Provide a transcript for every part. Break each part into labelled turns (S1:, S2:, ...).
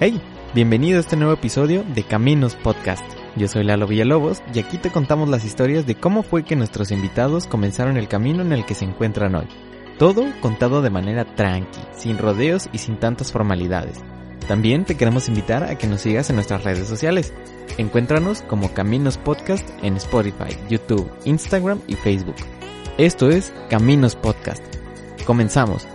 S1: Hey, bienvenido a este nuevo episodio de Caminos Podcast. Yo soy Lalo Villalobos y aquí te contamos las historias de cómo fue que nuestros invitados comenzaron el camino en el que se encuentran hoy. Todo contado de manera tranqui, sin rodeos y sin tantas formalidades. También te queremos invitar a que nos sigas en nuestras redes sociales. Encuéntranos como Caminos Podcast en Spotify, YouTube, Instagram y Facebook. Esto es Caminos Podcast. Comenzamos.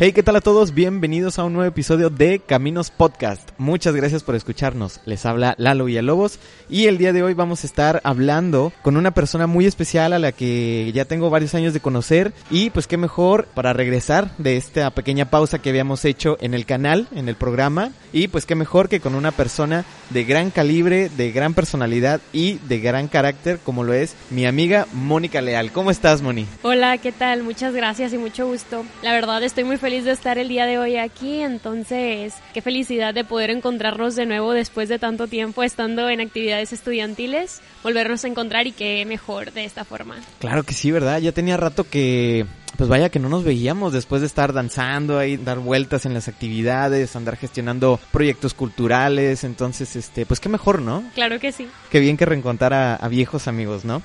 S1: Hey, ¿qué tal a todos? Bienvenidos a un nuevo episodio de Caminos Podcast. Muchas gracias por escucharnos. Les habla Lalo Villalobos y el día de hoy vamos a estar hablando con una persona muy especial a la que ya tengo varios años de conocer y pues qué mejor para regresar de esta pequeña pausa que habíamos hecho en el canal, en el programa y pues qué mejor que con una persona de gran calibre, de gran personalidad y de gran carácter como lo es mi amiga Mónica Leal. ¿Cómo estás, Moni?
S2: Hola, ¿qué tal? Muchas gracias y mucho gusto. La verdad estoy muy feliz de estar el día de hoy aquí, entonces qué felicidad de poder encontrarnos de nuevo después de tanto tiempo estando en actividades estudiantiles, volvernos a encontrar y qué mejor de esta forma.
S1: Claro que sí, ¿verdad? Ya tenía rato que pues vaya que no nos veíamos después de estar danzando ahí, dar vueltas en las actividades, andar gestionando proyectos culturales, entonces este, pues qué mejor, ¿no?
S2: Claro que sí.
S1: Qué bien que reencontrar a, a viejos amigos, ¿no?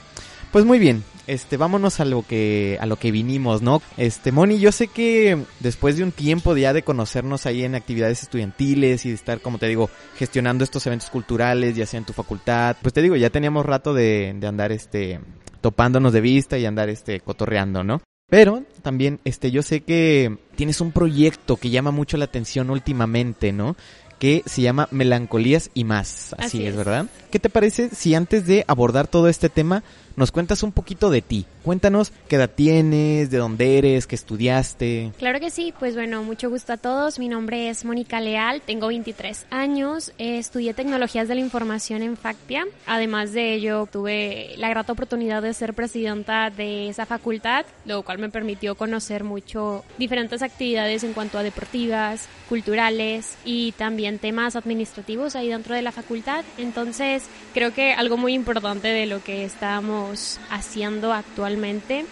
S1: Pues muy bien, este, vámonos a lo que, a lo que vinimos, ¿no? Este, Moni, yo sé que después de un tiempo ya de conocernos ahí en actividades estudiantiles y de estar, como te digo, gestionando estos eventos culturales, ya sea en tu facultad, pues te digo, ya teníamos rato de, de andar, este, topándonos de vista y andar, este, cotorreando, ¿no? Pero también, este, yo sé que tienes un proyecto que llama mucho la atención últimamente, ¿no? Que se llama Melancolías y más. Así,
S2: Así
S1: es,
S2: es.
S1: ¿verdad? ¿Qué te parece si antes de abordar todo este tema nos cuentas un poquito de ti? Cuéntanos qué edad tienes, de dónde eres, qué estudiaste.
S2: Claro que sí, pues bueno, mucho gusto a todos. Mi nombre es Mónica Leal, tengo 23 años, eh, estudié tecnologías de la información en FACPIA. Además de ello, tuve la grata oportunidad de ser presidenta de esa facultad, lo cual me permitió conocer mucho diferentes actividades en cuanto a deportivas, culturales y también temas administrativos ahí dentro de la facultad. Entonces, creo que algo muy importante de lo que estamos haciendo actualmente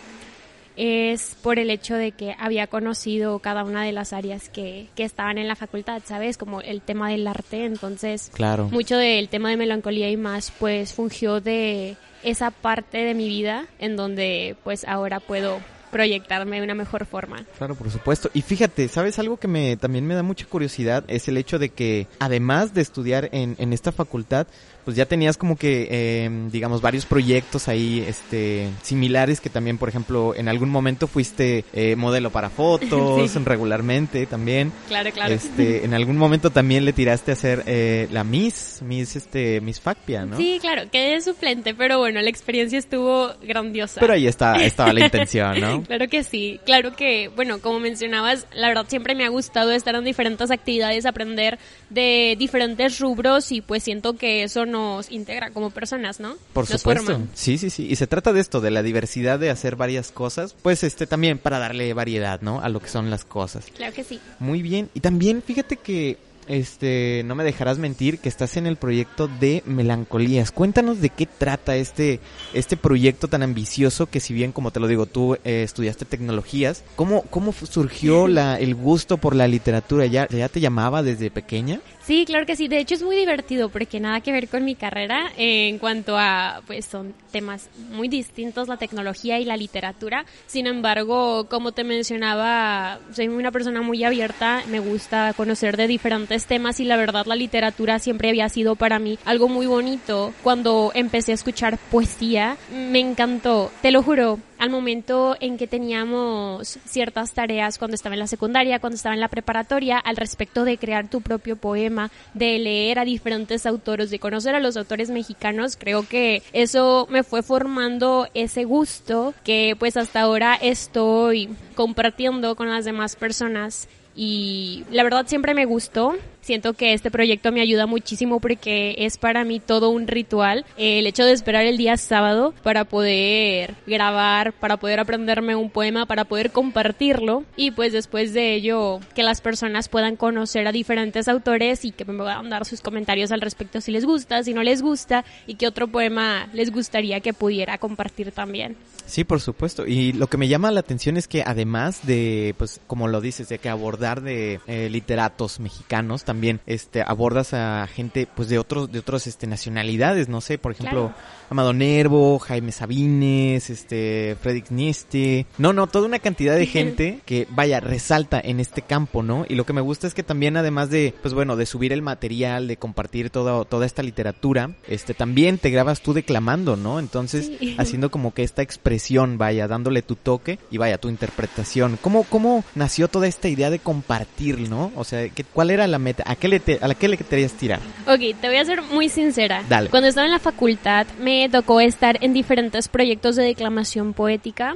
S2: es por el hecho de que había conocido cada una de las áreas que, que estaban en la facultad, ¿sabes? Como el tema del arte, entonces
S1: Claro.
S2: mucho del tema de melancolía y más pues fungió de esa parte de mi vida en donde pues ahora puedo proyectarme de una mejor forma.
S1: Claro, por supuesto. Y fíjate, ¿sabes algo que me también me da mucha curiosidad? Es el hecho de que además de estudiar en, en esta facultad, pues ya tenías como que, eh, digamos, varios proyectos ahí, este, similares que también, por ejemplo, en algún momento fuiste eh, modelo para fotos,
S2: Sí.
S1: regularmente también.
S2: Claro, claro.
S1: Este, en algún momento también le tiraste a hacer eh, la Miss, Miss, este, Miss Facpia, ¿no?
S2: Sí, claro, quedé suplente, pero bueno, la experiencia estuvo grandiosa.
S1: Pero ahí está, estaba la intención, ¿no?
S2: Claro que sí, claro que, bueno, como mencionabas, la verdad siempre me ha gustado estar en diferentes actividades, aprender de diferentes rubros y pues siento que eso nos integra como personas, ¿no?
S1: Por
S2: Nos
S1: supuesto.
S2: forman.
S1: Sí, sí, sí. Y se trata de esto, de la diversidad de hacer varias cosas, pues este también para darle variedad, ¿no? A lo que son las cosas.
S2: Claro que sí.
S1: Muy bien. Y también fíjate que este no me dejarás mentir que estás en el proyecto de Melancolías. Cuéntanos de qué trata este este proyecto tan ambicioso que si bien como te lo digo tú eh, estudiaste tecnologías, ¿cómo cómo surgió la el gusto por la literatura? ¿Ya ya te llamaba desde pequeña?
S2: Sí, claro que sí. De hecho es muy divertido porque nada que ver con mi carrera en cuanto a, pues son temas muy distintos la tecnología y la literatura. Sin embargo, como te mencionaba, soy una persona muy abierta, me gusta conocer de diferentes temas y la verdad la literatura siempre había sido para mí algo muy bonito. Cuando empecé a escuchar poesía, me encantó, te lo juro. Al momento en que teníamos ciertas tareas cuando estaba en la secundaria, cuando estaba en la preparatoria, al respecto de crear tu propio poema, de leer a diferentes autores, de conocer a los autores mexicanos, creo que eso me fue formando ese gusto que pues hasta ahora estoy compartiendo con las demás personas. Y la verdad siempre me gustó siento que este proyecto me ayuda muchísimo porque es para mí todo un ritual. El hecho de esperar el día sábado para poder grabar, para poder aprenderme un poema, para poder compartirlo y pues después de ello que las personas puedan conocer a diferentes autores y que me puedan dar sus comentarios al respecto si les gusta, si no les gusta y qué otro poema les gustaría que pudiera compartir también.
S1: Sí, por supuesto. Y lo que me llama la atención es que además de, pues, como lo dices, de que abordar de eh, literatos mexicanos, también, este, abordas a gente, pues, de otros, de otras, este, nacionalidades, no sé, por ejemplo, Amado Nervo, Jaime Sabines, este, Fredrik Nieste. No, no, toda una cantidad de gente que, vaya, resalta en este campo, ¿no? Y lo que me gusta es que también, además de, pues, bueno, de subir el material, de compartir toda, toda esta literatura, este, también te grabas tú declamando, ¿no? Entonces, haciendo como que esta expresión vaya, dándole tu toque y vaya, tu interpretación. ¿Cómo, cómo nació toda esta idea de compartir, no? O sea, ¿cuál era la meta? ¿A qué le, te, a qué le querías tirar?
S2: Ok, te voy a ser muy sincera.
S1: Dale.
S2: Cuando estaba en la facultad me tocó estar en diferentes proyectos de declamación poética.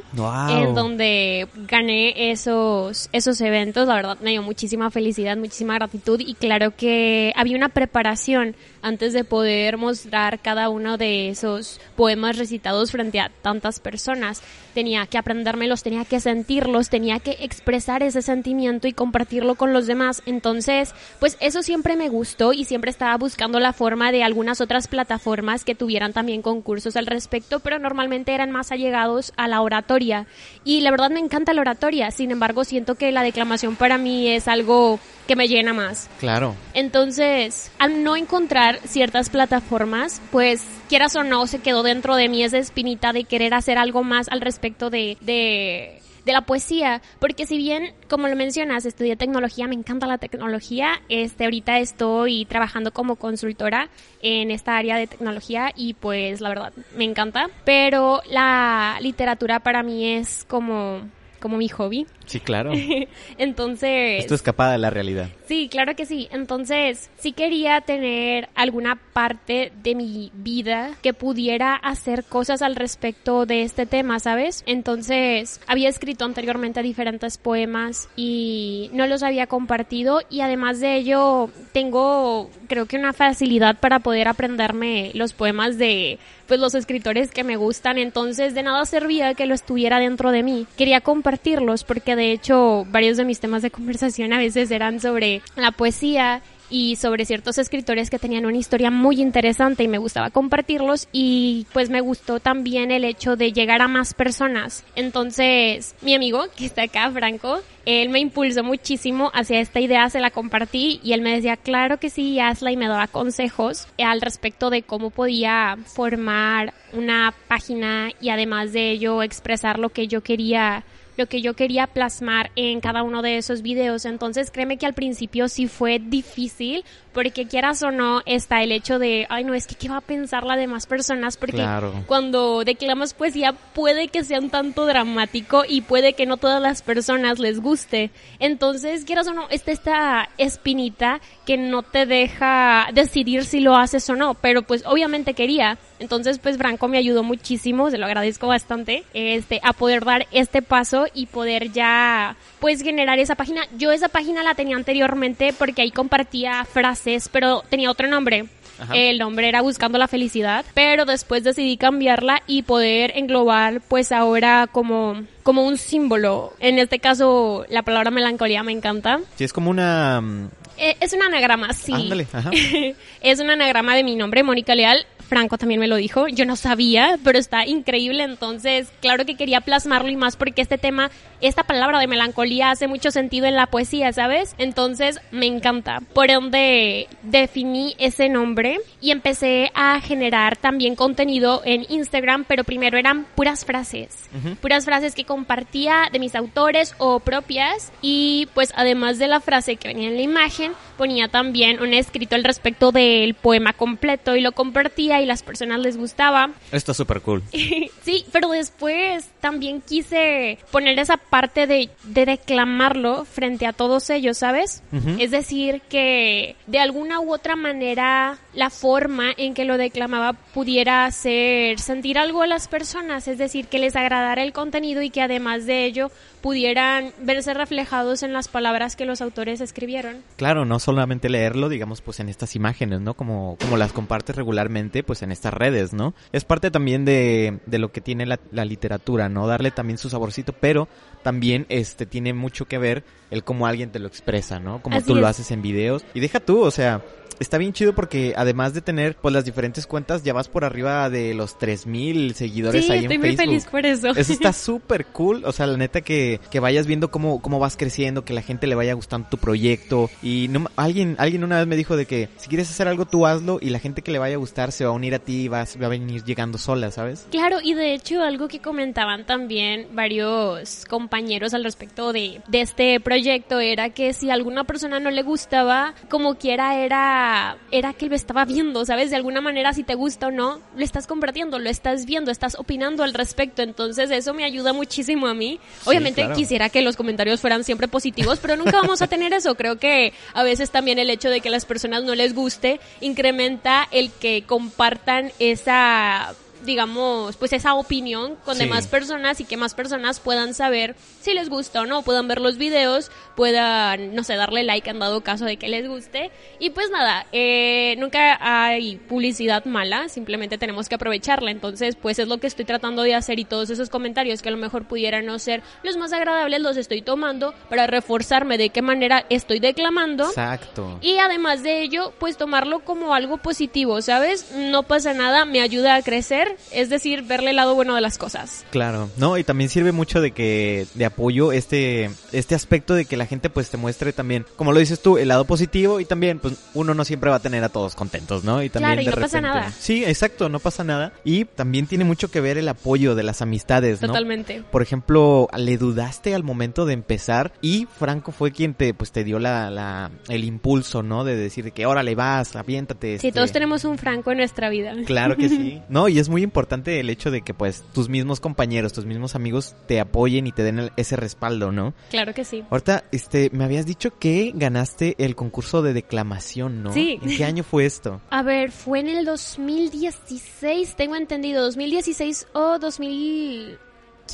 S2: En donde gané esos, esos eventos. La verdad me dio muchísima felicidad, muchísima gratitud y claro que había una preparación antes de poder mostrar cada uno de esos poemas recitados frente a tantas personas. Tenía que aprendérmelos, tenía que sentirlos, tenía que expresar ese sentimiento y compartirlo con los demás. Entonces, pues eso siempre me gustó y siempre estaba buscando la forma de algunas otras plataformas que tuvieran también concursos al respecto, pero normalmente eran más allegados a la oratoria. Y la verdad me encanta la oratoria, sin embargo siento que la declamación para mí es algo que me llena más.
S1: Claro.
S2: Entonces, al no encontrar ciertas plataformas, pues quieras o no, se quedó dentro de mí esa espinita de querer hacer algo más al respecto de, de, la poesía, porque si bien, como lo mencionas, estudié tecnología, me encanta la tecnología, este, ahorita estoy trabajando como consultora en esta área de tecnología y pues la verdad me encanta, pero la literatura para mí es como como mi hobby.
S1: Sí, claro.
S2: Entonces...
S1: Esto escapada de la realidad.
S2: Sí, claro que sí. Entonces, sí quería tener alguna parte de mi vida que pudiera hacer cosas al respecto de este tema, ¿sabes? Entonces, había escrito anteriormente diferentes poemas y no los había compartido y además de ello, tengo creo que una facilidad para poder aprenderme los poemas de pues los escritores que me gustan, entonces de nada servía que lo estuviera dentro de mí. Quería compartirlos porque de hecho varios de mis temas de conversación a veces eran sobre la poesía y sobre ciertos escritores que tenían una historia muy interesante y me gustaba compartirlos y pues me gustó también el hecho de llegar a más personas. Entonces, mi amigo que está acá, Franco, él me impulsó muchísimo hacia esta idea, se la compartí y él me decía, claro que sí, hazla y me daba consejos al respecto de cómo podía formar una página y además de ello expresar lo que yo quería lo que yo quería plasmar en cada uno de esos videos. Entonces créeme que al principio sí fue difícil porque quieras o no está el hecho de, ay no, es que qué va a pensar la demás personas porque cuando declamas poesía puede que sea un tanto dramático y puede que no todas las personas les guste. Entonces quieras o no, está esta espinita que no te deja decidir si lo haces o no, pero pues obviamente quería. Entonces pues Branco me ayudó muchísimo, se lo agradezco bastante, este, a poder dar este paso y poder ya pues generar esa página. Yo esa página la tenía anteriormente porque ahí compartía frases, pero tenía otro nombre. El nombre era Buscando la Felicidad, pero después decidí cambiarla y poder englobar pues ahora como como un símbolo. En este caso la palabra melancolía me encanta.
S1: Sí, es como una mm,
S2: eh, es un anagrama, sí. es un anagrama de mi nombre, Mónica Leal. Franco también me lo dijo, yo no sabía, pero está increíble, entonces claro que quería plasmarlo y más porque este tema, esta palabra de melancolía hace mucho sentido en la poesía, ¿sabes? Entonces me encanta. Por donde definí ese nombre y empecé a generar también contenido en Instagram, pero primero eran puras frases, puras frases que compartía de mis autores o propias y pues además de la frase que venía en la imagen, ponía también un escrito al respecto del poema completo y lo compartía y las personas les gustaba.
S1: Esto es súper cool.
S2: sí, pero después también quise poner esa parte de, de declamarlo frente a todos ellos, ¿sabes? Es decir, que de alguna u otra manera la forma en que lo declamaba pudiera hacer sentir algo a las personas, es decir, que les agradara el contenido y que además de ello pudieran verse reflejados en las palabras que los autores escribieron.
S1: Claro, no solamente leerlo, digamos, pues en estas imágenes, ¿no? Como, como las compartes regularmente, pues en estas redes, ¿no? Es parte también de, de lo que tiene la, la literatura, ¿no? Darle también su saborcito, pero también este tiene mucho que ver el cómo alguien te lo expresa, ¿no? Como
S2: Así
S1: tú lo
S2: es.
S1: haces en videos. Y deja tú, o sea, está bien chido porque además de tener pues las diferentes cuentas, ya vas por arriba de los 3000 seguidores
S2: Sí,
S1: ahí
S2: estoy
S1: en
S2: muy
S1: Facebook.
S2: feliz por eso.
S1: Eso está súper cool, o sea, la neta que, que vayas viendo cómo, cómo vas creciendo, que la gente le vaya gustando tu proyecto y no, alguien, alguien una vez me dijo de que si quieres hacer algo tú hazlo y la gente que le vaya a gustar se va a unir a ti y vas, va a venir llegando sola, ¿sabes?
S2: Claro, y de hecho algo que comentaban también varios compañeros al respecto de, de este proyecto era que si a alguna persona no le gustaba, como quiera era, era que lo estaba viendo, ¿sabes? De alguna manera si te gusta o no, lo estás compartiendo, lo estás viendo, estás opinando al respecto, entonces eso me ayuda muchísimo a mí. Obviamente
S1: claro.
S2: quisiera que los comentarios fueran siempre positivos, pero nunca vamos a tener eso. Creo que a veces también el hecho de que a las personas no les guste incrementa el que compartan esa digamos, pues esa opinión con
S1: Sí.
S2: demás personas y que más personas puedan saber si les gusta o no, puedan ver los videos, puedan, no sé, darle like en dado caso de que les guste. Y pues nada, eh, nunca hay publicidad mala, simplemente tenemos que aprovecharla. Entonces, pues es lo que estoy tratando de hacer y todos esos comentarios que a lo mejor pudieran no ser los más agradables, los estoy tomando para reforzarme de qué manera estoy declamando.
S1: Exacto.
S2: Y además de ello, pues tomarlo como algo positivo, ¿sabes? No pasa nada, me ayuda a crecer, es decir, verle el lado bueno de las cosas.
S1: Claro, no, y también sirve mucho de que, de apoyo este, este aspecto de que la gente pues te muestre también, como lo dices tú, el lado positivo y también pues uno no siempre va a tener a todos contentos, ¿no? Y también
S2: Claro, y
S1: de
S2: no pasa nada.
S1: Sí, exacto, no pasa nada. Y también tiene mucho que ver el apoyo de las amistades, ¿no?
S2: Totalmente.
S1: Por ejemplo, le dudaste al momento de empezar y Franco fue quien te, pues, te dio la, la, el impulso, ¿no? De decir que órale vas, aviéntate.
S2: Sí,
S1: este.
S2: todos tenemos un Franco en nuestra vida.
S1: Claro que sí. No, y es muy importante el hecho de que pues tus mismos compañeros, tus mismos amigos te apoyen y te den el- ese respaldo, ¿no?
S2: Claro que sí.
S1: Ahorita, este, me habías dicho que ganaste el concurso de declamación, ¿no?
S2: Sí.
S1: ¿En qué año fue esto?
S2: A ver, fue en el 2016, tengo entendido, 2016 o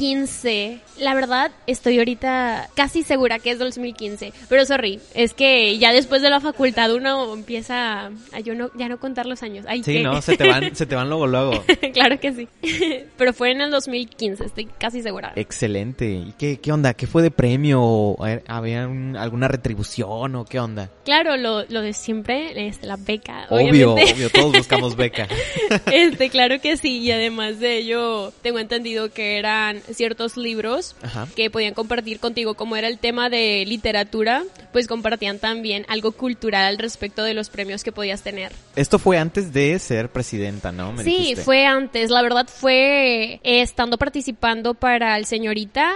S2: 2015. La verdad, estoy ahorita casi segura que es 2015. Pero sorry, es que ya después de la facultad uno empieza a yo no, ya no contar los años. Ay,
S1: Sí,
S2: ¿qué?
S1: no, se te van, se te van luego luego.
S2: claro que sí. Pero fue en el 2015, estoy casi segura.
S1: Excelente. ¿Y qué, qué onda? ¿Qué fue de premio? ¿O ¿Había un- alguna retribución o qué onda?
S2: Claro, lo, lo de siempre, este, la beca.
S1: Obvio,
S2: obviamente.
S1: obvio, todos buscamos beca.
S2: Este, claro que sí, y además de ello, tengo entendido que eran ciertos libros
S1: Ajá.
S2: que podían compartir contigo, como era el tema de literatura, pues compartían también algo cultural al respecto de los premios que podías tener.
S1: Esto fue antes de ser presidenta, ¿no? Me
S2: Sí,
S1: dijiste.
S2: fue antes, la verdad fue eh, estando participando para el señorita,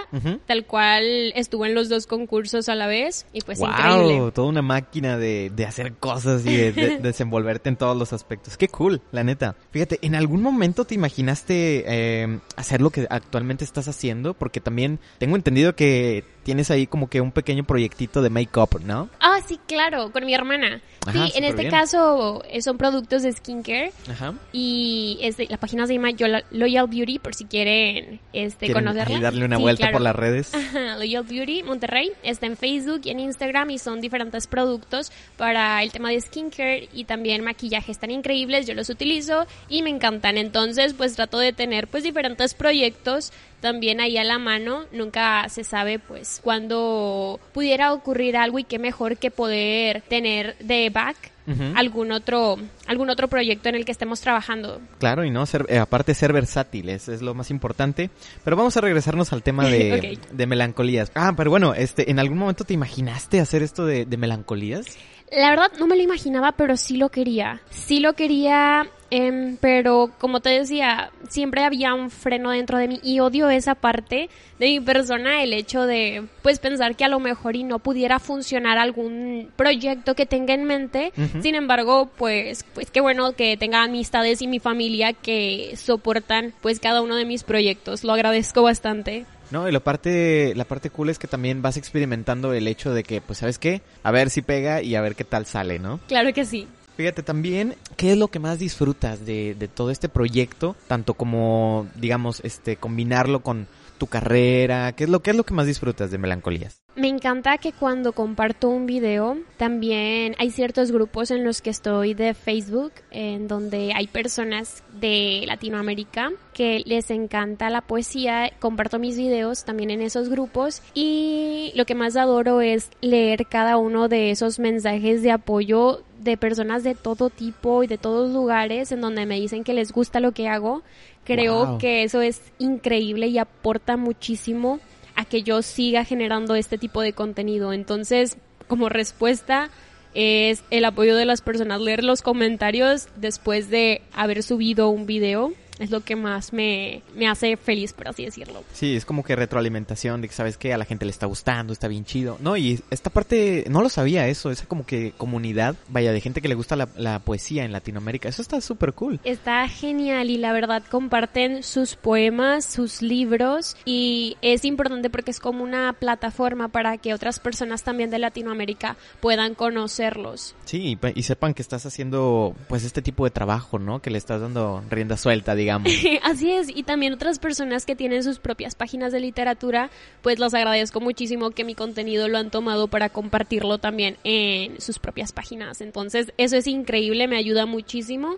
S2: tal cual estuvo en los dos concursos a la vez, y pues
S1: wow,
S2: increíble.
S1: toda una máquina de, de hacer cosas y de, de- desenvolverte en todos los aspectos. Qué cool, la neta. Fíjate, ¿en algún momento te imaginaste eh, hacer lo que actualmente estás haciendo? Porque también tengo entendido que tienes ahí como que un pequeño proyectito de make-up, ¿no?
S2: Ah, sí, claro, con mi hermana.
S1: Ajá,
S2: sí, en este caso eh, son productos de skincare.
S1: Ajá.
S2: Y este, la página se llama Loyal Beauty por si quieren este,
S1: ¿Quieren
S2: conocerla.
S1: ahí darle una
S2: Sí,
S1: vuelta
S2: claro.
S1: por las redes?
S2: Ajá, Loyal Beauty Monterrey está en Facebook y en Instagram y son diferentes productos para el tema de skincare y también maquillaje. Están increíbles, yo los utilizo y me encantan. Entonces, pues trato de tener pues diferentes proyectos también ahí a la mano. Nunca se sabe pues cuándo pudiera ocurrir algo y qué mejor que poder tener de back algún otro algún otro proyecto en el que estemos trabajando.
S1: Claro, y no ser, eh, aparte ser versátiles es lo más importante. Pero vamos a regresarnos al tema de, de melancolías. Ah, pero bueno, este, ¿en algún momento te imaginaste hacer esto de, de melancolías?
S2: La verdad no me lo imaginaba, pero sí lo quería. Sí lo quería, em, pero como te decía, siempre había un freno dentro de mí y odio esa parte de mi persona, el hecho de pues pensar que a lo mejor y no pudiera funcionar algún proyecto que tenga en mente. Sin embargo, pues pues qué bueno que tenga amistades y mi familia que soportan pues cada uno de mis proyectos. Lo agradezco bastante.
S1: No, y la parte, la parte cool es que también vas experimentando el hecho de que, pues, ¿sabes qué? A ver si pega y a ver qué tal sale, ¿no?
S2: Claro que sí.
S1: Fíjate también, ¿qué es lo que más disfrutas de, de todo este proyecto? Tanto como, digamos, este, combinarlo con, tu carrera? ¿Qué es lo, qué es lo que más disfrutas de Melancolías?
S2: Me encanta que cuando comparto un video, también hay ciertos grupos en los que estoy de Facebook, en donde hay personas de Latinoamérica que les encanta la poesía. Comparto mis videos también en esos grupos y lo que más adoro es leer cada uno de esos mensajes de apoyo de personas de todo tipo y de todos lugares en donde me dicen que les gusta lo que hago. Creo
S1: Wow.
S2: que eso es increíble y aporta muchísimo a que yo siga generando este tipo de contenido. Entonces, como respuesta es el apoyo de las personas, leer los comentarios después de haber subido un video. Es lo que más me, me hace feliz, por así decirlo.
S1: Sí, es como que retroalimentación de que sabes que a la gente le está gustando, está bien chido. No, y esta parte, no lo sabía eso, esa como que comunidad, vaya, de gente que le gusta la, la poesía en Latinoamérica. Eso está súper cool.
S2: Está genial y la verdad comparten sus poemas, sus libros y es importante porque es como una plataforma para que otras personas también de Latinoamérica puedan conocerlos.
S1: Sí, y, y sepan que estás haciendo pues este tipo de trabajo, ¿no? Que le estás dando rienda suelta, digamos.
S2: Así es, y también otras personas que tienen sus propias páginas de literatura, pues los agradezco muchísimo que mi contenido lo han tomado para compartirlo también en sus propias páginas. Entonces, eso es increíble, me ayuda muchísimo.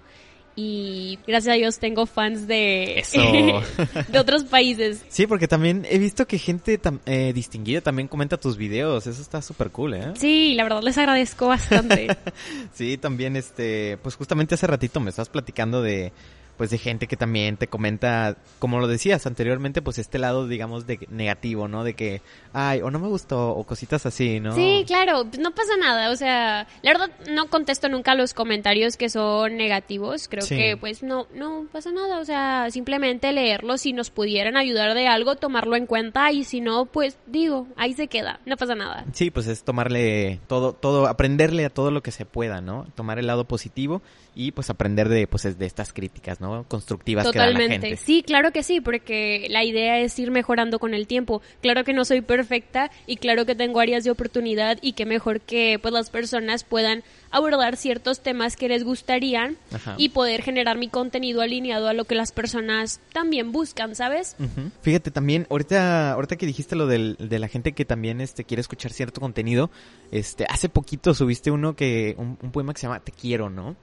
S2: Y gracias a Dios tengo fans de, de otros países.
S1: Sí, porque también he visto que gente tam- eh, distinguida también comenta tus videos. Eso está súper cool, ¿eh?
S2: Sí, la verdad les agradezco bastante.
S1: Sí, también este, pues justamente hace ratito me estás platicando de pues de gente que también te comenta, como lo decías anteriormente, pues este lado digamos de negativo, ¿no? De que ay, o no me gustó o cositas así, ¿no?
S2: Sí, claro, no pasa nada, o sea, la verdad no contesto nunca los comentarios que son negativos, creo
S1: Sí.
S2: que pues no, no pasa nada, o sea, simplemente leerlos, si nos pudieran ayudar de algo, tomarlo en cuenta y si no, pues digo, ahí se queda, no pasa nada.
S1: Sí, pues es tomarle todo, todo, aprenderle a todo lo que se pueda, ¿no? Tomar el lado positivo y pues aprender de, pues de estas críticas, ¿no? Constructivas que da la
S2: Totalmente.
S1: gente.
S2: Sí, claro que sí, porque la idea es ir mejorando con el tiempo. Claro que no soy perfecta y claro que tengo áreas de oportunidad y que mejor que pues las personas puedan abordar ciertos temas que les gustarían
S1: Ajá.
S2: y poder generar mi contenido alineado a lo que las personas también buscan, ¿sabes?
S1: Fíjate también, ahorita, ahorita que dijiste lo del, de la gente que también este quiere escuchar cierto contenido, este, hace poquito subiste uno que, un, un poema que se llama Te quiero, ¿no?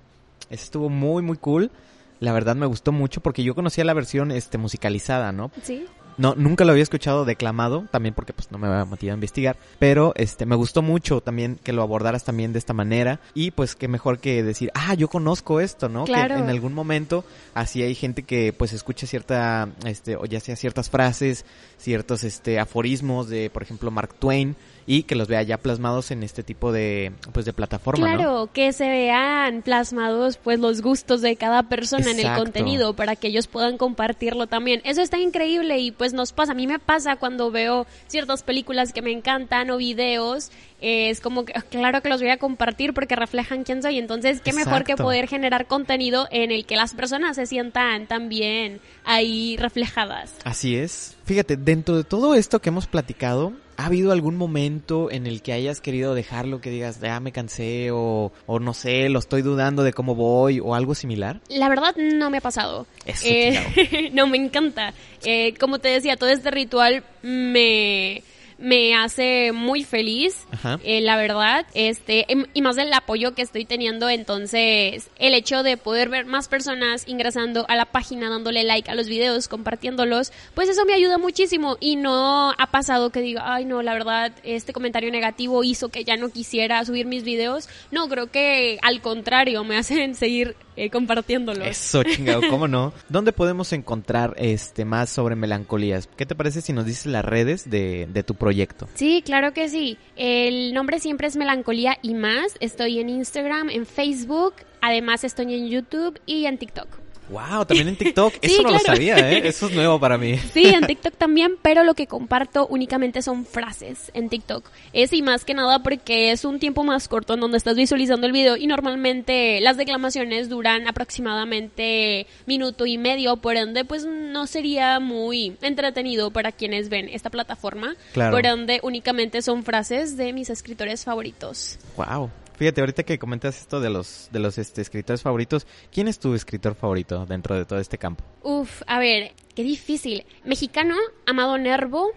S1: Estuvo muy, muy cool. La verdad me gustó mucho porque yo conocía la versión este musicalizada, ¿no?
S2: Sí.
S1: No, nunca lo había escuchado declamado, también porque pues no me había metido a investigar, pero este me gustó mucho también que lo abordaras también de esta manera y pues que mejor que decir, ah, yo conozco esto, ¿no?
S2: Claro.
S1: Que en algún momento así hay gente que pues escucha cierta este o ya sea ciertas frases, ciertos este aforismos de por ejemplo Mark Twain y que los vea ya plasmados en este tipo de pues de plataforma, ¿no?
S2: Claro, que se vean plasmados pues los gustos de cada persona en el contenido para que ellos puedan compartirlo también. Eso está increíble y pues nos pasa, a mí me pasa cuando veo ciertas películas que me encantan o videos, eh, es como que claro que los voy a compartir porque reflejan quién soy, entonces qué mejor que poder generar contenido en el que las personas se sientan también ahí reflejadas.
S1: Así es. Fíjate, dentro de todo esto que hemos platicado, ¿ha habido algún momento en el que hayas querido dejarlo, que digas, ya me cansé o, o no sé, lo estoy dudando de cómo voy o algo similar?
S2: La verdad no me ha pasado.
S1: Eso,
S2: Eh, no, me encanta. Eh, como te decía, todo este ritual me, me hace muy feliz. Eh, la verdad, este, em- y más del apoyo que estoy teniendo, entonces, el hecho de poder ver más personas ingresando a la página, dándole like a los videos, compartiéndolos, pues eso me ayuda muchísimo y no ha pasado que diga, ay no, la verdad, este comentario negativo hizo que ya no quisiera subir mis videos. No, creo que al contrario, me hacen seguir eh, compartiéndolos.
S1: Eso, chingado, ¿cómo no? ¿Dónde podemos encontrar este más sobre melancolías? ¿Qué te parece si nos dices las redes de, de tu proyecto?
S2: Sí, claro que sí. El nombre siempre es Melancolía y más. Estoy en Instagram, en Facebook, además estoy en YouTube y en TikTok.
S1: Wow, también en TikTok.
S2: Sí,
S1: Eso no lo
S2: claro.
S1: sabía, ¿eh? Eso es nuevo para mí.
S2: Sí, en TikTok también, pero lo que comparto únicamente son frases en TikTok. Es y más que nada porque es un tiempo más corto en donde estás visualizando el video y normalmente las declamaciones duran aproximadamente minuto y medio, por ende pues no sería muy entretenido para quienes ven esta plataforma.
S1: Claro.
S2: Por ende únicamente son frases de mis escritores favoritos.
S1: Wow. Fíjate, ahorita que comentas esto de los, de los este, escritores favoritos, ¿quién es tu escritor favorito dentro de todo este campo?
S2: Uf, a ver, qué difícil. Mexicano, Amado Nervo,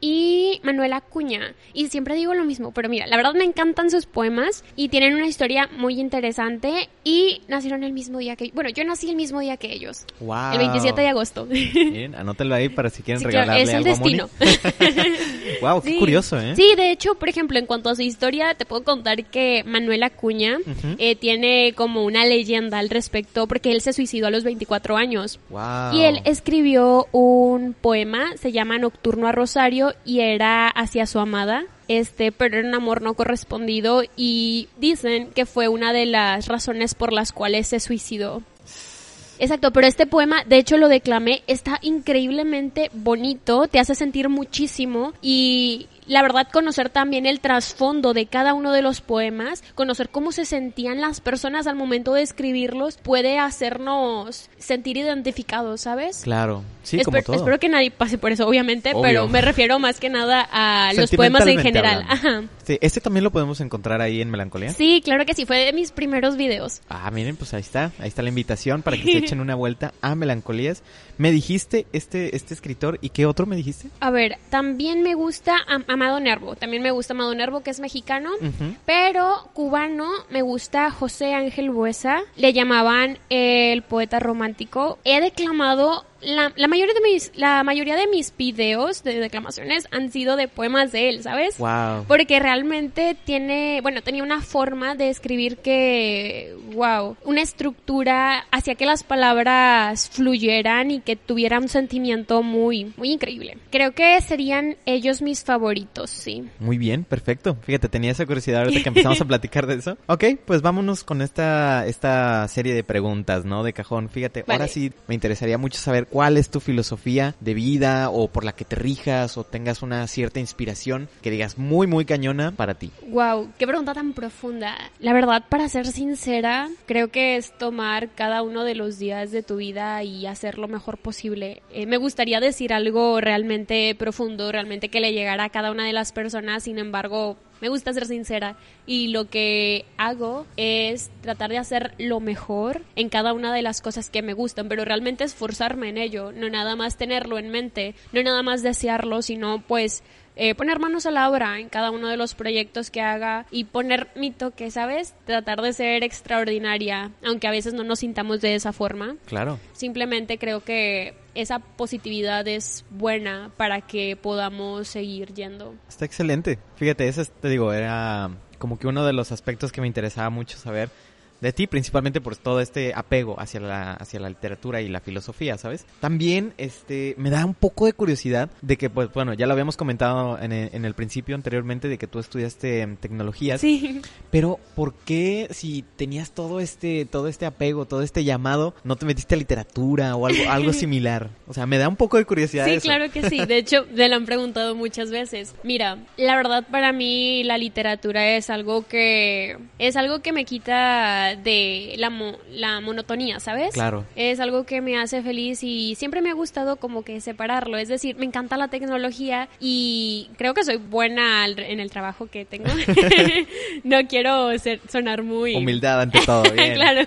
S2: y Manuela Acuña. Y siempre digo lo mismo, pero mira, la verdad me encantan sus poemas y tienen una historia muy interesante y nacieron el mismo día que... Bueno, yo nací el mismo día que ellos.
S1: Wow.
S2: El 27 de agosto.
S1: Bien, anótalo ahí para si quieren
S2: Sí,
S1: regalarle
S2: claro, es el
S1: algo a Moni.
S2: destino.
S1: wow, qué
S2: Sí.
S1: curioso, ¿eh?
S2: Sí, de hecho, por ejemplo, en cuanto a su historia, te puedo contar que Manuel Acuña
S1: Ujú.
S2: eh, tiene como una leyenda al respecto porque él se suicidó a los 24 años.
S1: Wow.
S2: Y él escribió un poema, se llama Nocturno a Rosario y era hacia su amada. Este, pero era un amor no correspondido y dicen que fue una de las razones por las cuales se suicidó. Exacto, pero este poema, de hecho lo declamé, está increíblemente bonito, te hace sentir muchísimo y la verdad conocer también el trasfondo de cada uno de los poemas, conocer cómo se sentían las personas al momento de escribirlos, puede hacernos sentir identificados, ¿sabes?
S1: Claro, sí,
S2: Esper-
S1: como todo.
S2: Espero que nadie pase por eso, obviamente,
S1: Obvio.
S2: pero me refiero más que nada a los poemas en general. Ajá.
S1: Sí, este también lo podemos encontrar ahí en Melancolía.
S2: Sí, claro que sí, fue de mis primeros videos.
S1: Ah, miren, pues ahí está, ahí está la invitación para que se echen una vuelta a Melancolías. Me dijiste este este escritor y qué otro me dijiste?
S2: A ver, también me gusta Am- Amado Nervo, también me gusta Amado Nervo, que es mexicano, pero cubano me gusta José Ángel Buesa, le llamaban el poeta romántico. He declamado la, la mayoría de mis la mayoría de mis videos de declamaciones han sido de poemas de él, ¿sabes?
S1: Wow.
S2: Porque realmente tiene, bueno, tenía una forma de escribir que, wow, una estructura hacía que las palabras fluyeran y que tuviera un sentimiento muy, muy increíble. Creo que serían ellos mis favoritos, sí.
S1: Muy bien, perfecto. Fíjate, tenía esa curiosidad ahorita que empezamos a platicar de eso. Ok, pues vámonos con esta, esta serie de preguntas, ¿no? De cajón. Fíjate,
S2: Vale.
S1: ahora sí me interesaría mucho saber cuál es tu filosofía de vida o por la que te rijas o tengas una cierta inspiración que digas muy, muy cañona para ti.
S2: Wow, qué pregunta tan profunda. La verdad, para ser sincera, creo que es tomar cada uno de los días de tu vida y hacer lo mejor posible. Eh, me gustaría decir algo realmente profundo, realmente que le llegara a cada una de las personas, sin embargo, me gusta ser sincera y lo que hago es tratar de hacer lo mejor en cada una de las cosas que me gustan, pero realmente esforzarme en ello, no nada más tenerlo en mente, no nada más desearlo, sino pues eh, poner manos a la obra en cada uno de los proyectos que haga y poner mi toque, ¿sabes? Tratar de ser extraordinaria, aunque a veces no nos sintamos de esa forma.
S1: Claro.
S2: Simplemente creo que esa positividad es buena para que podamos seguir yendo.
S1: Está excelente. Fíjate, ese es, te digo, era como que uno de los aspectos que me interesaba mucho saber de ti, principalmente por todo este apego hacia la, hacia la literatura y la filosofía, ¿sabes? También, este, me da un poco de curiosidad de que, pues, bueno, ya lo habíamos comentado en el, en el principio anteriormente de que tú estudiaste em, tecnologías,
S2: Sí.
S1: pero ¿por qué si tenías todo este, todo este apego, todo este llamado, no te metiste a literatura o algo, algo similar? O sea, me da un poco de curiosidad
S2: Sí,
S1: eso.
S2: claro que sí. De hecho, me lo han preguntado muchas veces. Mira, la verdad para mí la literatura es algo que es algo que me quita de la, mo- la monotonía, ¿sabes?
S1: Claro.
S2: Es algo que me hace feliz y siempre me ha gustado como que separarlo. Es decir, me encanta la tecnología y creo que soy buena en el trabajo que tengo. no quiero ser- sonar muy
S1: Humildad ante todo, bien.
S2: claro.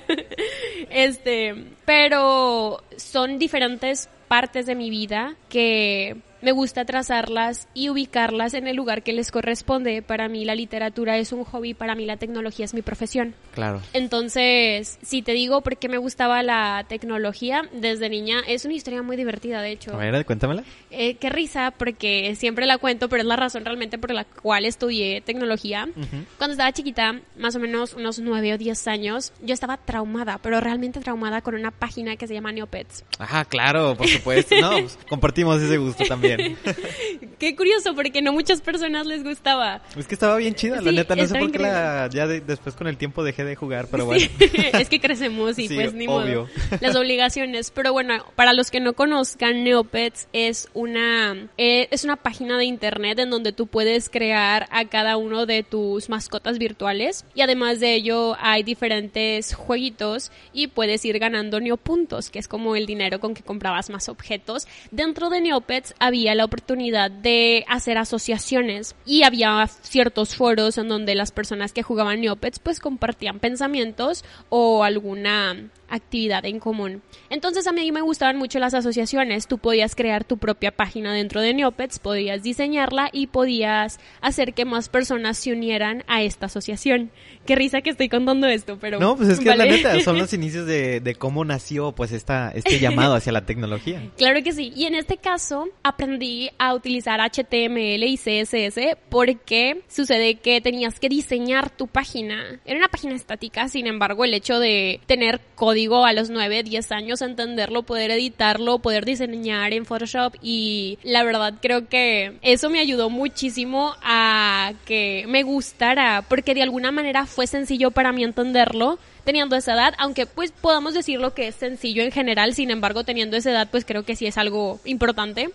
S2: Este, pero son diferentes partes de mi vida que me gusta trazarlas y ubicarlas en el lugar que les corresponde. Para mí la literatura es un hobby, para mí la tecnología es mi profesión.
S1: Claro.
S2: Entonces, si te digo por qué me gustaba la tecnología desde niña, es una historia muy divertida, de hecho.
S1: A ver, cuéntamela.
S2: Eh, qué risa, porque siempre la cuento, pero es la razón realmente por la cual estudié tecnología. Cuando estaba chiquita, más o menos unos 9 o 10 años, yo estaba traumada, pero realmente traumada con una página que se llama Neopets.
S1: Ajá, claro, por supuesto. No, pues, compartimos ese gusto también.
S2: Qué curioso, porque no muchas personas les gustaba.
S1: Es que estaba bien chida, la
S2: Sí,
S1: neta. No sé por qué la, ya de- después con el tiempo dejé de jugar, pero
S2: Sí,
S1: bueno.
S2: es que crecemos y
S1: Sí,
S2: pues ni
S1: obvio.
S2: modo. Las obligaciones. Pero bueno, para los que no conozcan, Neopets es una, eh, es una página de internet en donde tú puedes crear a cada uno de tus mascotas virtuales. Y además de ello, hay diferentes jueguitos y puedes ir ganando neopuntos, que es como el dinero con que comprabas más objetos. Dentro de Neopets había había la oportunidad de hacer asociaciones y había ciertos foros en donde las personas que jugaban Neopets pues compartían pensamientos o alguna actividad en común. Entonces a mí me gustaban mucho las asociaciones. Tú podías crear tu propia página dentro de Neopets, podías diseñarla y podías hacer que más personas se unieran a esta asociación. Qué risa que estoy contando esto, pero...
S1: No, pues es que la neta, son los inicios de, de, cómo nació pues esta, este llamado hacia la tecnología.
S2: Claro que sí. Y en este caso aprendí a utilizar HTML y CSS porque sucede que tenías que diseñar tu página. Era una página estática, sin embargo el hecho de tener código digo, a los 9, 10 años entenderlo, poder editarlo, poder diseñar en Photoshop. Y la verdad creo que eso me ayudó muchísimo a que me gustara porque de alguna manera fue sencillo para mí entenderlo teniendo esa edad, aunque pues podamos decirlo que es sencillo en general, sin embargo teniendo esa edad pues creo que sí es algo importante.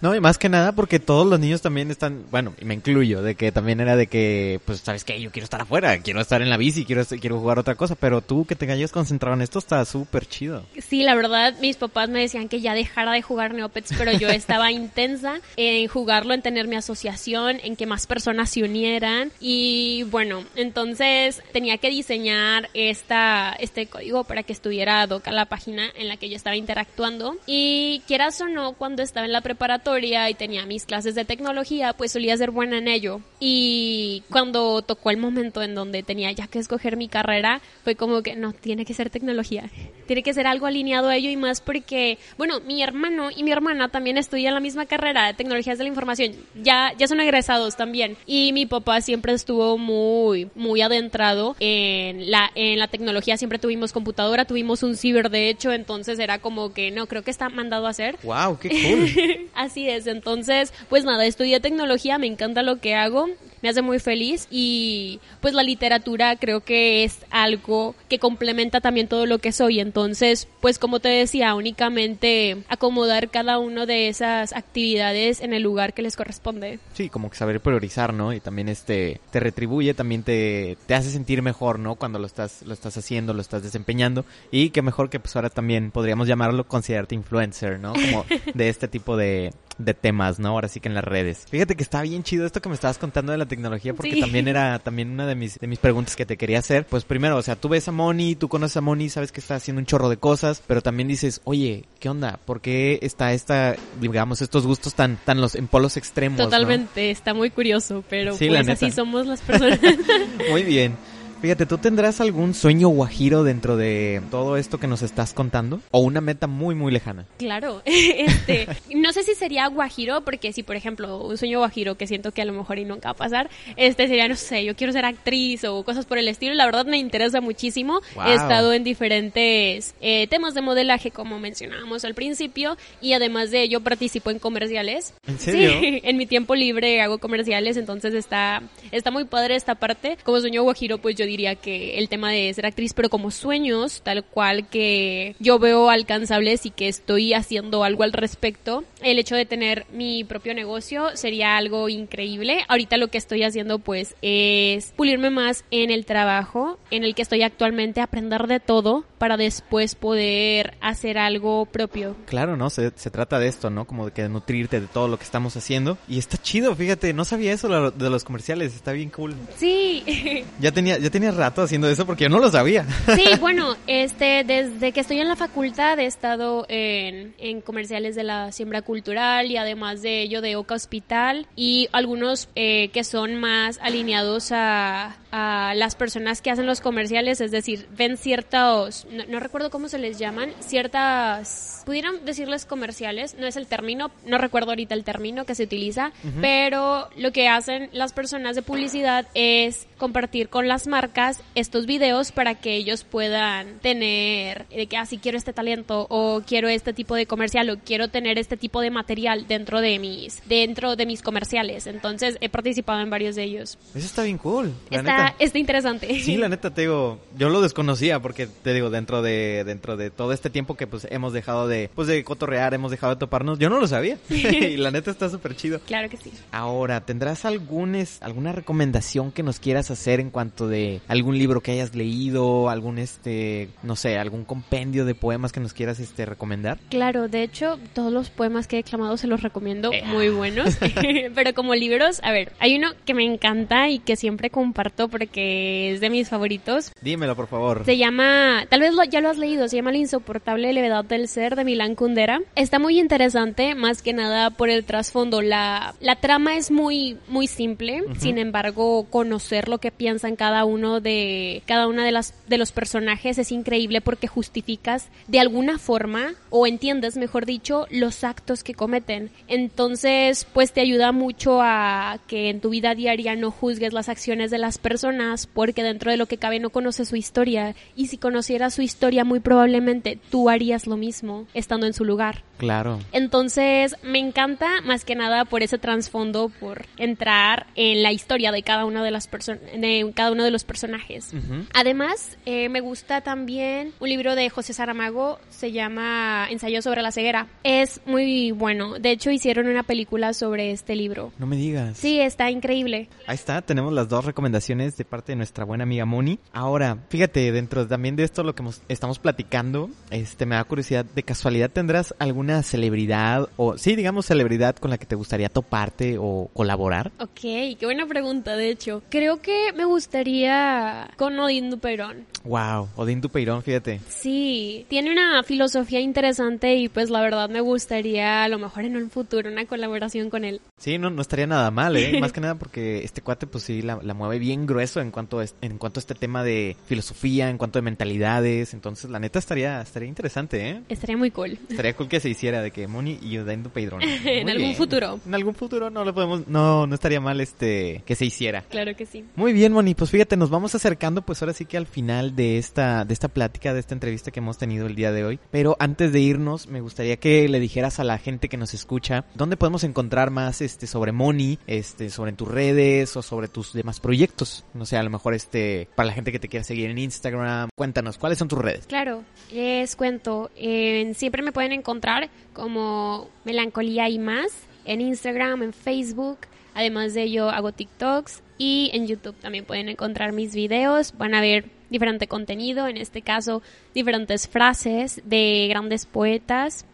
S1: No, y más que nada porque todos los niños también están, bueno, y me incluyo, de que también era de que, pues sabes que yo quiero estar afuera, quiero estar en la bici, quiero, quiero jugar otra cosa, pero tú que te hayas concentrado en esto está súper chido.
S2: Sí, la verdad, mis papás me decían que ya dejara de jugar Neopets, pero yo estaba intensa en jugarlo, en tener mi asociación, en que más personas se unieran y bueno, entonces tenía que diseñar esta, este código para que estuviera ad hoc a la página en la que yo estaba interactuando. Y quieras o no, cuando estaba en la preparatoria y tenía mis clases de tecnología, pues solía ser buena en ello. Y cuando tocó el momento en donde tenía ya que escoger mi carrera, fue como que no, tiene que ser tecnología. Tiene que ser algo alineado a ello y más porque, bueno, mi hermano y mi hermana también estudian la misma carrera de tecnologías de la información. Ya, ya son egresados también. Y mi papá siempre estuvo muy, muy adentrado en la, en la tecnología siempre tuvimos computadora, tuvimos un ciber de hecho, entonces era como que no, creo que está mandado a hacer.
S1: Wow, qué cool.
S2: Así es, entonces, pues nada, estudié tecnología, me encanta lo que hago, me hace muy feliz y pues la literatura creo que es algo que complementa también todo lo que soy, entonces, pues como te decía, únicamente acomodar cada uno de esas actividades en el lugar que les corresponde.
S1: Sí, como que saber priorizar, ¿no? Y también este te retribuye, también te, te hace sentir mejor, ¿no? Cuando lo estás lo estás haciendo, lo estás desempeñando y que mejor que pues ahora también podríamos llamarlo considerarte influencer, ¿no? Como de este tipo de, de temas, ¿no? Ahora sí que en las redes. Fíjate que está bien chido esto que me estabas contando de la tecnología porque también era también una de mis, de mis preguntas que te quería hacer. Pues primero, o sea, tú ves a Moni, tú conoces a Moni, sabes que está haciendo un chorro de cosas, pero también dices, oye, ¿qué onda? ¿Por qué está esta, digamos, estos gustos tan, tan los, en polos extremos?
S2: Totalmente, está muy curioso, pero pues así somos las personas.
S1: muy bien. Fíjate, ¿tú tendrás algún sueño guajiro dentro de todo esto que nos estás contando? ¿O una meta muy, muy lejana?
S2: Claro, este, no sé si sería guajiro, porque si, por ejemplo, un sueño guajiro que siento que a lo mejor y nunca va a pasar, este sería, no sé, yo quiero ser actriz o cosas por el estilo. La verdad me interesa muchísimo. He estado en diferentes eh, temas de modelaje, como mencionábamos al principio, y además de ello participo en comerciales.
S1: ¿En serio?
S2: Sí, en mi tiempo libre hago comerciales, entonces está, está muy padre esta parte. Como sueño guajiro, pues yo diría que el tema de ser actriz, pero como sueños, tal cual que yo veo alcanzables y que estoy haciendo algo al respecto, el hecho de tener mi propio negocio sería algo increíble. Ahorita lo que estoy haciendo pues es pulirme más en el trabajo en el que estoy actualmente, aprender de todo para después poder hacer algo propio.
S1: Claro, ¿no? Se, se trata de esto, ¿no? Como de que nutrirte de todo lo que estamos haciendo. Y está chido, fíjate, no sabía eso de los comerciales, está bien cool.
S2: Sí.
S1: ya tenía, ya tenía rato haciendo eso porque yo no lo sabía.
S2: Sí, bueno, este, desde que estoy en la facultad he estado en, en comerciales de la siembra cultural y además de ello de Oca Hospital y algunos eh, que son más alineados a, a las personas que hacen los comerciales, es decir, ven ciertos, no, recuerdo cómo se les llaman, ciertas, pudieran decirles comerciales, no es el término, no recuerdo ahorita el término que se utiliza, pero lo que hacen las personas de publicidad es compartir con las marcas estos videos para que ellos puedan tener de que así ah, quiero este talento o quiero este tipo de comercial o quiero tener este tipo de material dentro de mis dentro de mis comerciales. Entonces he participado en varios de ellos.
S1: Eso está bien cool.
S2: está, está interesante.
S1: Sí, la neta te digo, yo lo desconocía porque te digo, de, dentro de dentro de todo este tiempo que pues hemos dejado de pues de cotorrear, hemos dejado de toparnos. Yo no lo sabía. y la neta está súper chido.
S2: Claro que sí.
S1: Ahora, ¿tendrás algunes, alguna recomendación que nos quieras hacer en cuanto de algún libro que hayas leído, algún este, no sé, algún compendio de poemas que nos quieras este recomendar?
S2: Claro, de hecho, todos los poemas que he declamado se los recomiendo, muy buenos. Pero como libros, a ver, hay uno que me encanta y que siempre comparto porque es de mis favoritos.
S1: Dímelo, por favor.
S2: Se llama, tal vez lo, ya lo has leído, se llama La insoportable levedad del ser de Milán Kundera. Está muy interesante, más que nada por el trasfondo. La, la trama es muy, muy simple, sin embargo, conocer lo que piensan cada uno de, cada una de las, de los personajes es increíble porque justificas de alguna forma, o entiendes, mejor dicho, los actos que cometen. Entonces, pues te ayuda mucho a que en tu vida diaria no juzgues las acciones de las personas porque dentro de lo que cabe no conoces su historia y si conocieras su historia muy probablemente tú harías lo mismo estando en su lugar.
S1: Claro.
S2: Entonces, me encanta más que nada por ese trasfondo, por entrar en la historia de cada una de las personas, de cada uno de los personajes. Además, eh, me gusta también un libro de José Saramago, se llama Ensayo sobre la ceguera. Es muy bueno. De hecho, hicieron una película sobre este libro.
S1: No me digas.
S2: Sí, está increíble.
S1: Ahí está, tenemos las dos recomendaciones de parte de nuestra buena amiga Moni. Ahora, fíjate, dentro también de esto lo que estamos platicando, este me da curiosidad, de casualidad tendrás alguna celebridad o sí, digamos celebridad con la que te gustaría toparte o colaborar?
S2: Ok, qué buena pregunta, de hecho. Creo que me gustaría con Odín Dupeirón.
S1: Wow, Odín Dupeirón, fíjate.
S2: Sí, tiene una filosofía interesante y pues la verdad me gustaría a lo mejor en un futuro una colaboración con él.
S1: Sí, no, no estaría nada mal, ¿eh? Más que nada porque este cuate pues sí la, mueve bien grueso en cuanto, a, en cuanto a este tema de filosofía, en cuanto a mentalidades, entonces la neta estaría, estaría interesante, ¿eh?
S2: Estaría muy cool.
S1: Estaría cool que se hiciera de que Moni y Odín Dupeirón.
S2: en algún futuro.
S1: En algún futuro no lo podemos, no, no estaría mal este, que se hiciera.
S2: Claro que sí.
S1: Muy bien, Moni, pues fíjate, nos vamos acercando pues ahora sí que al final de esta, de esta plática, de esta entrevista que hemos tenido el día de hoy. Pero antes de irnos, me gustaría que le dijeras a la gente que nos escucha, ¿dónde podemos encontrar más este sobre Moni, este, sobre tus redes o sobre tus demás proyectos? No sé, a lo mejor este, para la gente que te quiera seguir en Instagram, cuéntanos, ¿cuáles son tus redes?
S2: Claro, les cuento, siempre me pueden encontrar como Melancolía y más en Instagram, en Facebook. Además de ello, hago TikToks y en YouTube también pueden encontrar mis videos. Van a ver diferente contenido, en este caso diferentes frases de grandes poetas.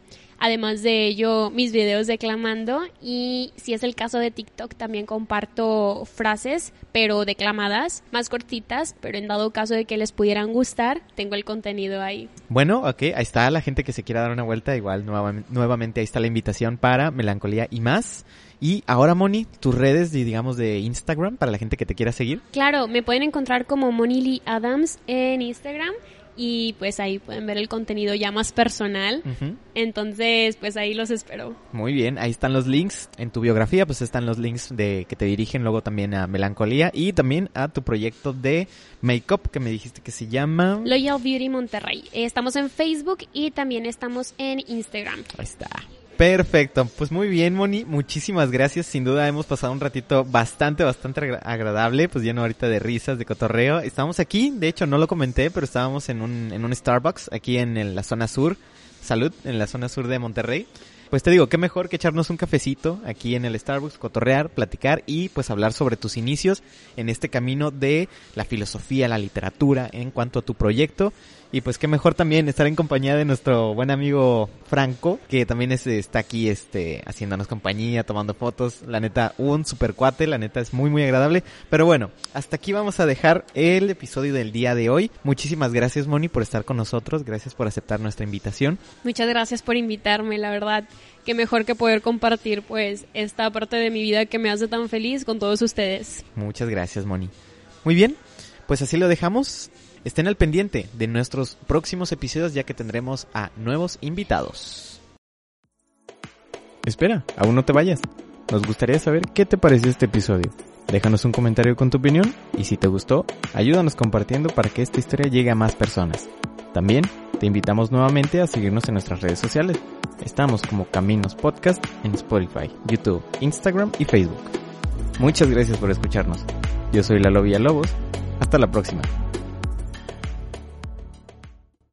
S2: Además de ello, mis videos declamando y si es el caso de TikTok también comparto frases, pero declamadas, más cortitas, pero en dado caso de que les pudieran gustar, tengo el contenido ahí.
S1: Bueno, ok, ahí está la gente que se quiera dar una vuelta, igual nuevamente ahí está la invitación para Melancolía y más. Y ahora, Moni, tus redes, digamos, de Instagram para la gente que te quiera seguir.
S2: Claro, me pueden encontrar como Moni Lee Adams en Instagram y pues ahí pueden ver el contenido ya más personal. Entonces, pues ahí los espero.
S1: Muy bien, ahí están los links. En tu biografía, pues están los links de que te dirigen luego también a Melancolía y también a tu proyecto de Makeup que me dijiste que se llama
S2: Loyal Beauty Monterrey. Estamos en Facebook y también estamos en Instagram.
S1: Ahí está. Perfecto, pues muy bien Moni, muchísimas gracias, sin duda hemos pasado un ratito bastante, bastante agradable, pues lleno ahorita de risas, de cotorreo. Estamos aquí, de hecho no lo comenté, pero estábamos en un, en un Starbucks aquí en la zona sur, salud, en la zona sur de Monterrey. Pues te digo, qué mejor que echarnos un cafecito aquí en el Starbucks, cotorrear, platicar y pues hablar sobre tus inicios en este camino de la filosofía, la literatura en cuanto a tu proyecto y pues qué mejor también estar en compañía de nuestro buen amigo Franco, que también está aquí este, haciéndonos compañía, tomando fotos. La neta, un super cuate, la neta es muy muy agradable. Pero bueno, hasta aquí vamos a dejar el episodio del día de hoy. Muchísimas gracias Moni por estar con nosotros, gracias por aceptar nuestra invitación.
S2: Muchas gracias por invitarme, la verdad. Qué mejor que poder compartir pues esta parte de mi vida que me hace tan feliz con todos ustedes.
S1: Muchas gracias Moni. Muy bien, pues así lo dejamos. Estén al pendiente de nuestros próximos episodios ya que tendremos a nuevos invitados. Espera, aún no te vayas. Nos gustaría saber qué te pareció este episodio. Déjanos un comentario con tu opinión y si te gustó, ayúdanos compartiendo para que esta historia llegue a más personas. También te invitamos nuevamente a seguirnos en nuestras redes sociales. Estamos como Caminos Podcast en Spotify, YouTube, Instagram y Facebook. Muchas gracias por escucharnos. Yo soy Lalo Lobos. Hasta la próxima.